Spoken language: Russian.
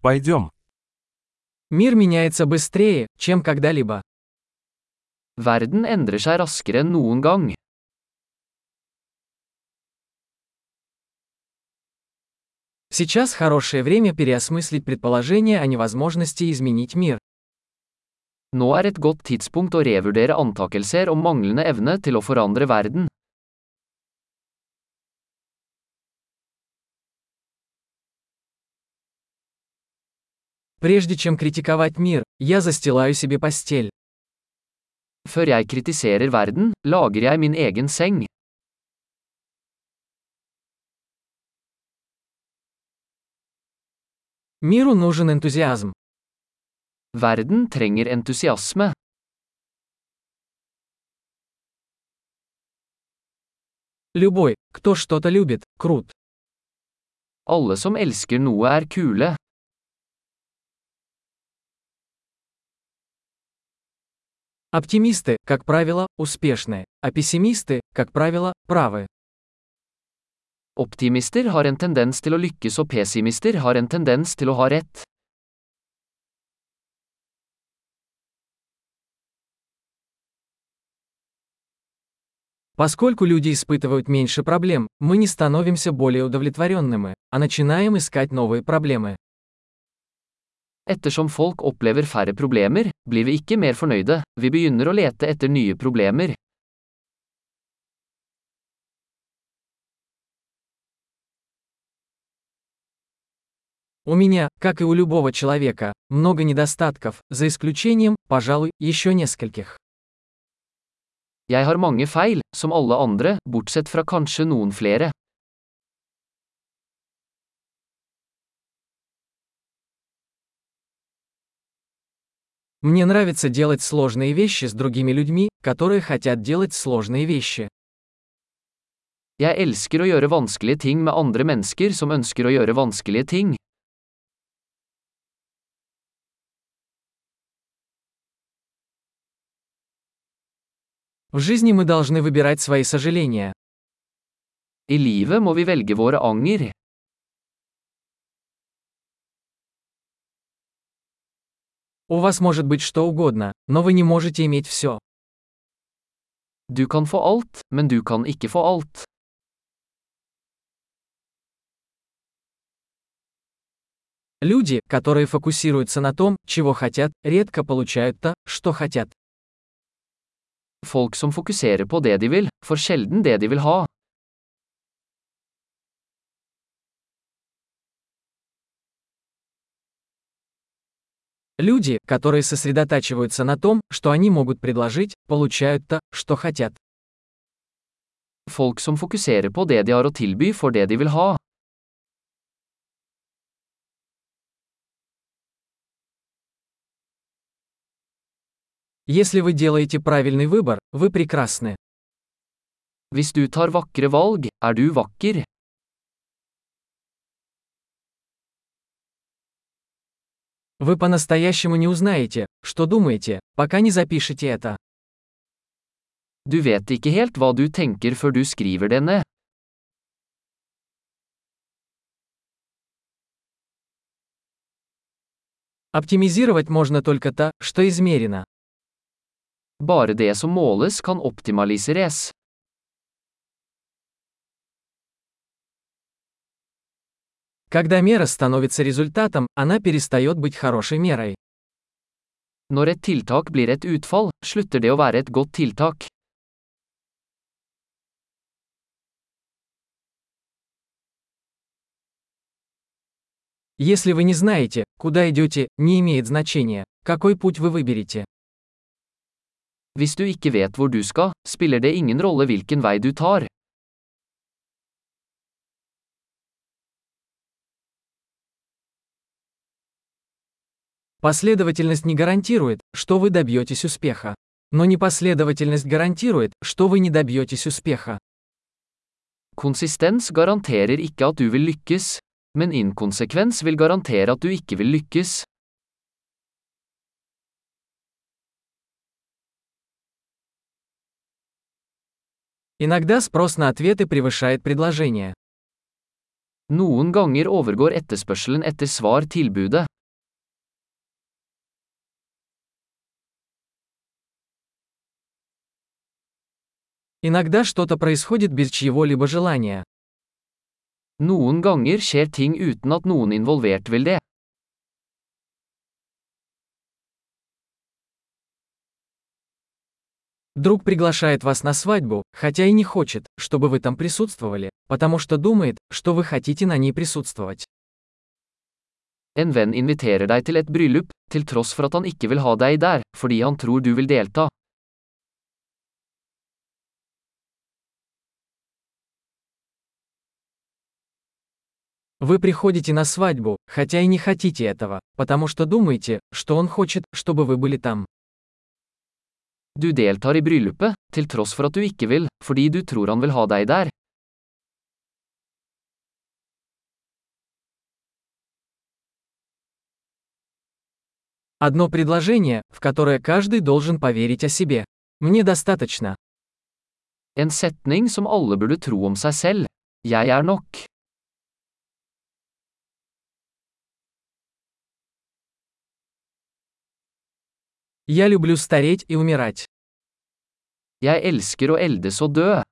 Пойдем. Мир меняется быстрее, чем когда-либо. Verden endrer seg raskere enn noen gang. Сейчас хорошее время переосмыслить предположение о невозможности изменить мир. Nå er et godt tidspunkt å revurdere antakelser om manglende evne til å forandre verden. Прежде чем критиковать мир, я застилаю себе постель. Før jeg kritiserer verden, lager jeg min egen seng. Миру нужен энтузиазм. Verden trenger entusiasme. Любой, кто что-то любит, крут. Alle som elsker noe er kule. Оптимисты, как правило, успешны, а пессимисты, как правило, правы. Optimister har en tendens til å lykkes og pessimister har en tendens til å ha rett. Поскольку люди испытывают меньше проблем, мы не становимся более удовлетворенными, а начинаем искать новые проблемы. Ettersom folk opplever færre problemer, blir vi ikke mer fornøyde, vi begynner å lete etter nye problemer. У меня, как и у любого человека, много недостатков, за исключением, пожалуй, еще нескольких. Jeg har mange feil, som alle andre, bortsett fra kanskje noen flere. Мне нравится делать сложные вещи с другими людьми, которые хотят делать сложные вещи. Jeg elsker å gjøre vanskelige ting med andre mennesker som ønsker å gjøre vanskelige ting. В жизни мы должны выбирать свои сожаления. I livet må vi velge våre anger. У вас может быть что угодно, но вы не можете иметь все. Du kan få alt, men du kan ikke få alt. Люди, которые фокусируются на том, чего хотят, редко получают то, что хотят. Folk som fokuserer på det de vil, får sjelden det de vil ha. Люди, которые сосредотачиваются на том, что они могут предложить, получают то, что хотят. Folk som fokuserer på det de har å tilby får det de vil ha. Если вы делаете правильный выбор, вы прекрасны. Hvis du tar vakre valg, er du vakker. Вы по-настоящему не узнаете, что думаете, пока не запишете это. Du vet ikke helt hva du tenker før du skriver det ned. Оптимизировать можно только то, что измерено. Bare det som måles kan optimaliseres. Когда мера становится результатом, она перестает быть хорошей мерой. Når et tiltak blir et utfall, slutter det å være et godt tiltak. Если вы не знаете, куда идете, не имеет значения, какой путь вы выберете. Hvis du ikke vet hvor du skal, spiller det ingen rolle hvilken vei du tar. Последовательность не гарантирует, что вы добьетесь успеха. Но непоследовательность гарантирует, что вы не добьетесь успеха. Konsistens garanterer ikke at du vil lykkes, men inkonsekvens vil garantere at du ikke vil lykkes. Иногда спрос на ответы превышает предложение. Noen ganger overgår etterspørselen etter svar tilbudet. Иногда что-то происходит без чьего-либо желания. Noen ganger skjer ting uten at noen involvert vil det. Друг приглашает вас на свадьбу, хотя и не хочет, чтобы вы там присутствовали, потому что думает, что вы хотите на ней присутствовать. En venn inviterer deg til et bryllup, til tross for at han ikke vil ha deg der, fordi han tror du vil delta. Вы приходите на свадьбу, хотя и не хотите этого, потому что думаете, что он хочет, чтобы вы были там. Du deltar i bryllupet, til tross for at du ikke vil, fordi du tror han vil ha deg der. Одно предложение, в которое каждый должен поверить о себе. Мне достаточно. En setning som alle burde tro om seg selv. Jeg er nok. Я люблю стареть и умирать. Å eldes og dø.